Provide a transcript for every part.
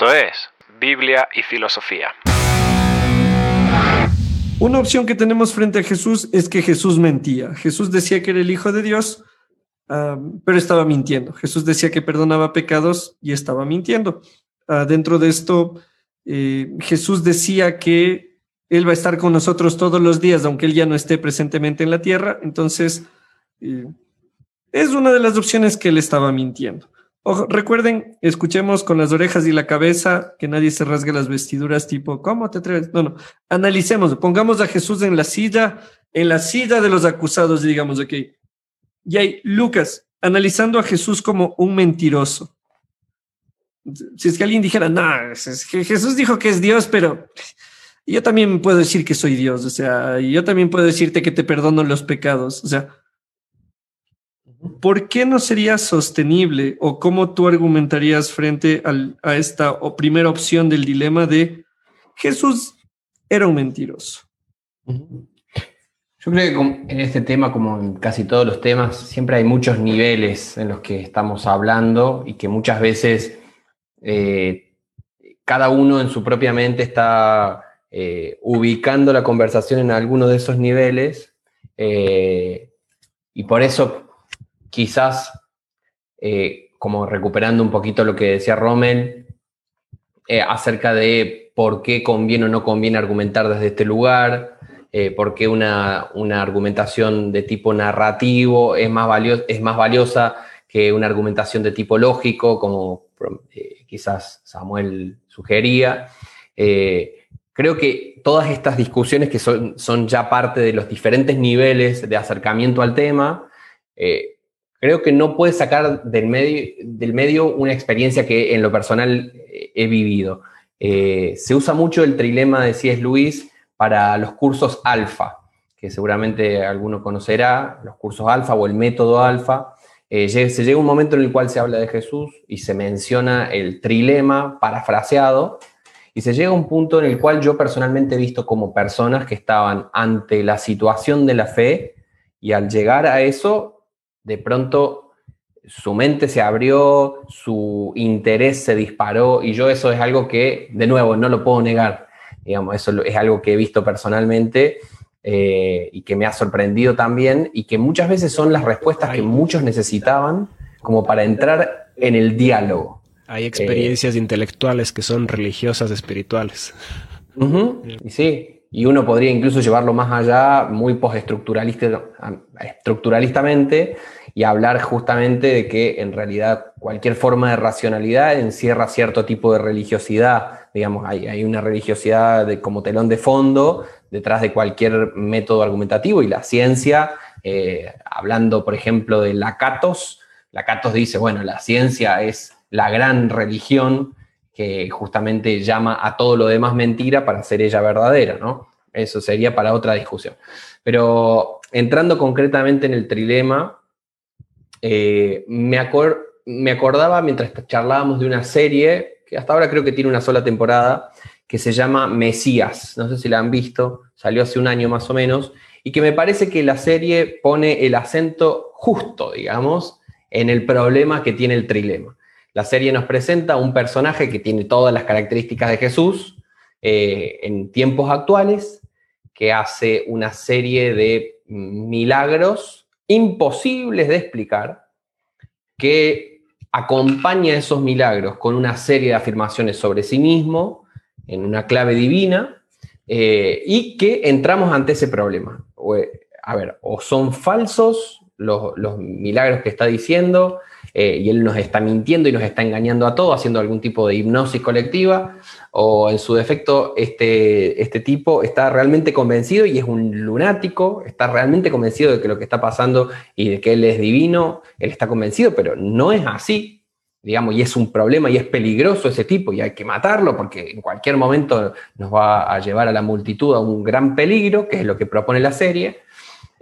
Esto es Biblia y Filosofía. Una opción que tenemos frente a Jesús es que Jesús mentía. Jesús decía que era el Hijo de Dios, pero estaba mintiendo. Jesús decía que perdonaba pecados y estaba mintiendo. Ah, dentro de esto, eh, Jesús decía que Él va a estar con nosotros todos los días, aunque Él ya no esté presentemente en la tierra. Entonces, eh, es una de las opciones que Él estaba mintiendo. Ojo, recuerden, escuchemos con las orejas y la cabeza, que nadie se rasgue las vestiduras, tipo, ¿cómo te atreves? No, no, analicemos, pongamos a Jesús en la silla, en la silla de los acusados, digamos, ok. Y hay Lucas, analizando a Jesús como un mentiroso. Si es que alguien dijera, no, Jesús dijo que es Dios, pero yo también puedo decir que soy Dios, o sea, yo también puedo decirte que te perdono los pecados, o sea, ¿por qué no sería sostenible o cómo tú argumentarías frente a esta primera opción del dilema de Jesús era un mentiroso? Yo creo que en este tema, como en casi todos los temas, siempre hay muchos niveles en los que estamos hablando y que muchas veces eh, cada uno en su propia mente está eh, ubicando la conversación en alguno de esos niveles. Eh, y por eso quizás, eh, como recuperando un poquito lo que decía Rommel, eh, acerca de por qué conviene o no conviene argumentar desde este lugar, eh, por qué una, argumentación de tipo narrativo es más, es más valiosa que una argumentación de tipo lógico, como quizás Samuel sugería. creo que todas estas discusiones que son, son, ya parte de los diferentes niveles de acercamiento al tema, creo que no puedes sacar del medio, del medio una experiencia que en lo personal he vivido. Eh, se usa mucho el trilema de C.S. Luis para los cursos alfa, que seguramente alguno conocerá, los cursos alfa o el método alfa. Eh, se llega un momento en el cual se habla de Jesús y se menciona el trilema parafraseado, y se llega a un punto en el cual yo personalmente he visto como personas que estaban ante la situación de la fe y al llegar a eso de pronto su mente se abrió, su interés se disparó y yo eso es algo que, de nuevo, no lo puedo negar. Digamos, eso es algo que he visto personalmente eh, y que me ha sorprendido también y que muchas veces son las respuestas que muchos necesitaban como para entrar en el diálogo. Hay experiencias intelectuales que son religiosas, espirituales. Y sí, y uno podría incluso llevarlo más allá, muy postestructuralistamente, y hablar justamente de que en realidad cualquier forma de racionalidad encierra cierto tipo de religiosidad. Digamos, hay, hay una religiosidad de, como telón de fondo detrás de cualquier método argumentativo, y la ciencia, eh, hablando por ejemplo de Lacatos, Lacatos dice, bueno, la ciencia es la gran religión que justamente llama a todo lo demás mentira para ser ella verdadera, ¿no? Eso sería para otra discusión. Pero entrando concretamente en el trilema, eh, me, acordaba mientras charlábamos de una serie, que hasta ahora creo que tiene una sola temporada, que se llama Mesías. No sé si la han visto, salió hace un año más o menos, y que me parece que la serie pone el acento justo, digamos, en el problema que tiene el trilema. La serie nos presenta un personaje que tiene todas las características de Jesús eh, en tiempos actuales, que hace una serie de milagros imposibles de explicar, que acompaña esos milagros con una serie de afirmaciones sobre sí mismo, en una clave divina, eh, y que entramos ante ese problema. a ver, o son falsos los, los milagros que está diciendo, eh, y él nos está mintiendo y nos está engañando a todos, haciendo algún tipo de hipnosis colectiva, o en su defecto este, este tipo está realmente convencido y es un lunático, está realmente convencido de que lo que está pasando y de que él es divino, él está convencido, pero no es así, digamos, y es un problema y es peligroso ese tipo y hay que matarlo porque en cualquier momento nos va a llevar a la multitud a un gran peligro, que es lo que propone la serie.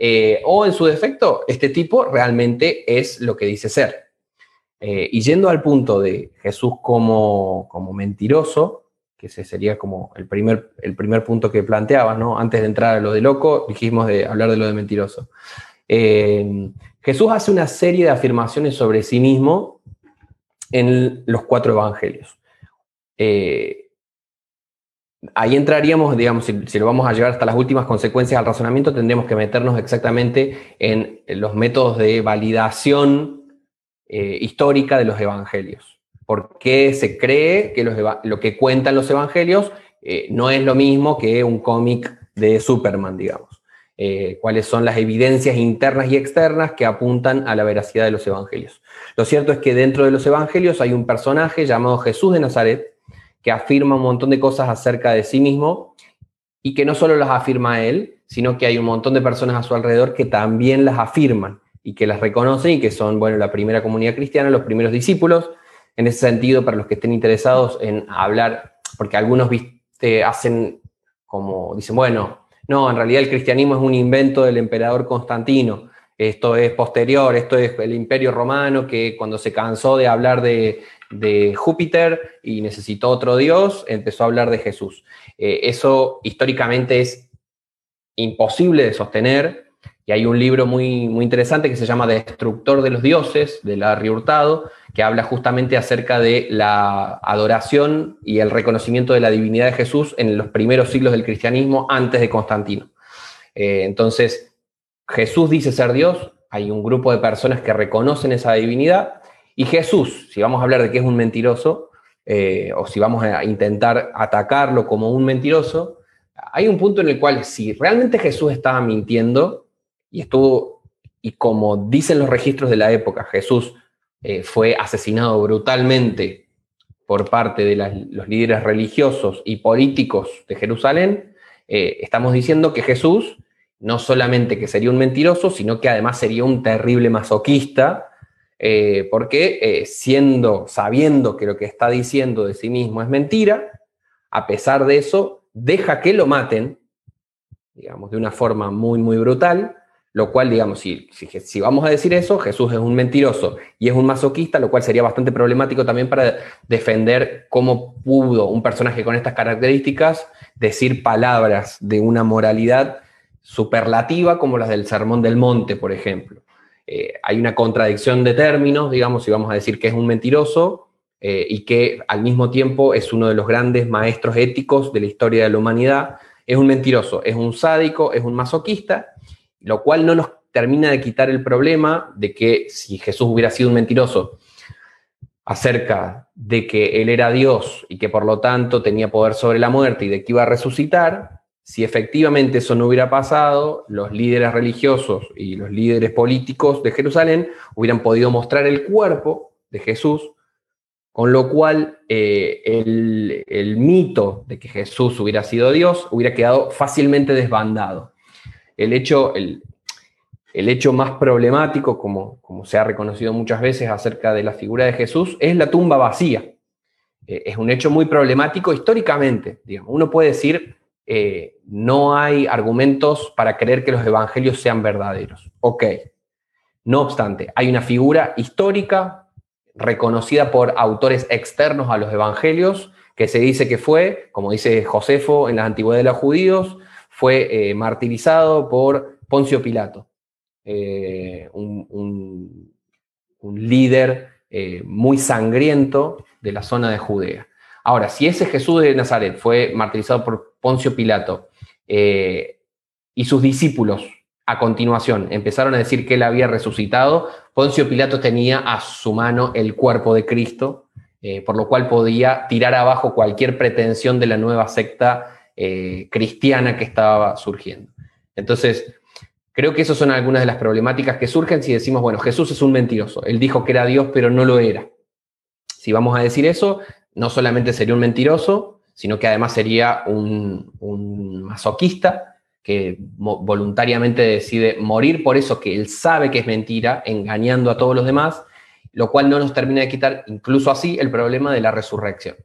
Eh, o en su defecto, este tipo realmente es lo que dice ser. Eh, y yendo al punto de Jesús como, como mentiroso, que ese sería como el primer, el primer punto que planteabas, ¿no? Antes de entrar a lo de loco, dijimos de hablar de lo de mentiroso. Eh, Jesús hace una serie de afirmaciones sobre sí mismo en los cuatro evangelios. eh, ahí entraríamos, digamos, si, lo vamos a llevar hasta las últimas consecuencias al razonamiento, tendríamos que meternos exactamente en los métodos de validación eh, histórica de los evangelios. ¿Por qué se cree que lo que cuentan los evangelios eh, no es lo mismo que un cómic de Superman, digamos? Eh, cuáles son las evidencias internas y externas que apuntan a la veracidad de los evangelios. Lo cierto es que dentro de los evangelios hay un personaje llamado Jesús de Nazaret que afirma un montón de cosas acerca de sí mismo y que no solo las afirma él, sino que hay un montón de personas a su alrededor que también las afirman y que las reconocen y que son, bueno, la primera comunidad cristiana, los primeros discípulos. En ese sentido, para los que estén interesados en hablar, porque algunos hacen como, dicen, bueno, no, en realidad el cristianismo es un invento del emperador Constantino. Esto es posterior, esto es el imperio romano que cuando se cansó de hablar de, Júpiter y necesitó otro dios, empezó a hablar de Jesús. Eh, eso históricamente es imposible de sostener y hay un libro muy, muy interesante que se llama Destructor de los Dioses, de Larry Hurtado, que habla justamente acerca de la adoración y el reconocimiento de la divinidad de Jesús en los primeros siglos del cristianismo antes de Constantino. Eh, entonces, Jesús dice ser Dios, hay un grupo de personas que reconocen esa divinidad, y Jesús, si vamos a hablar de que es un mentiroso, eh, o si vamos a intentar atacarlo como un mentiroso, hay un punto en el cual si realmente Jesús estaba mintiendo, y estuvo, y como dicen los registros de la época, Jesús eh, fue asesinado brutalmente por parte de los líderes religiosos y políticos de Jerusalén, eh, estamos diciendo que Jesús no solamente que sería un mentiroso, sino que además sería un terrible masoquista, eh, porque siendo, sabiendo que lo que está diciendo de sí mismo es mentira, a pesar de eso, deja que lo maten, digamos, de una forma muy, muy brutal, lo cual, digamos, si, si, vamos a decir eso, Jesús es un mentiroso y es un masoquista, lo cual sería bastante problemático también para defender cómo pudo un personaje con estas características decir palabras de una moralidad superlativa como las del Sermón del Monte, por ejemplo. Eh, hay una contradicción de términos, digamos, si vamos a decir que es un mentiroso eh, y que al mismo tiempo es uno de los grandes maestros éticos de la historia de la humanidad. Es un mentiroso, es un sádico, es un masoquista lo cual no nos termina de quitar el problema de que si Jesús hubiera sido un mentiroso acerca de que Él era Dios y que por lo tanto tenía poder sobre la muerte y de que iba a resucitar, si efectivamente eso no hubiera pasado, los líderes religiosos y los líderes políticos de Jerusalén hubieran podido mostrar el cuerpo de Jesús, con lo cual eh, el, el mito de que Jesús hubiera sido Dios hubiera quedado fácilmente desbandado el hecho, el, hecho más problemático, como, como, se ha reconocido muchas veces acerca de la figura de Jesús, es la tumba vacía. Eh, es un hecho muy problemático históricamente. Digamos. Uno puede decir, eh, no hay argumentos para creer que los evangelios sean verdaderos. Ok. No obstante, hay una figura histórica reconocida por autores externos a los evangelios, que se dice que fue, como dice Josefo en la antigüedad de los judíos, fue eh, martirizado por Poncio Pilato, eh, un, líder eh, muy sangriento de la zona de Judea. Ahora, si ese Jesús de Nazaret fue martirizado por Poncio Pilato y sus discípulos a continuación empezaron a decir que él había resucitado, Poncio Pilato tenía a su mano el cuerpo de Cristo, por lo cual podía tirar abajo cualquier pretensión de la nueva secta eh, cristiana que estaba surgiendo. Entonces, creo que esas son algunas de las problemáticas que surgen si decimos, bueno, Jesús es un mentiroso, él dijo que era Dios, pero no lo era. Si vamos a decir eso, no solamente sería un mentiroso, sino que además sería un, un masoquista que voluntariamente decide morir por eso que él sabe que es mentira, engañando a todos los demás, lo cual no nos termina de quitar incluso así el problema de la resurrección.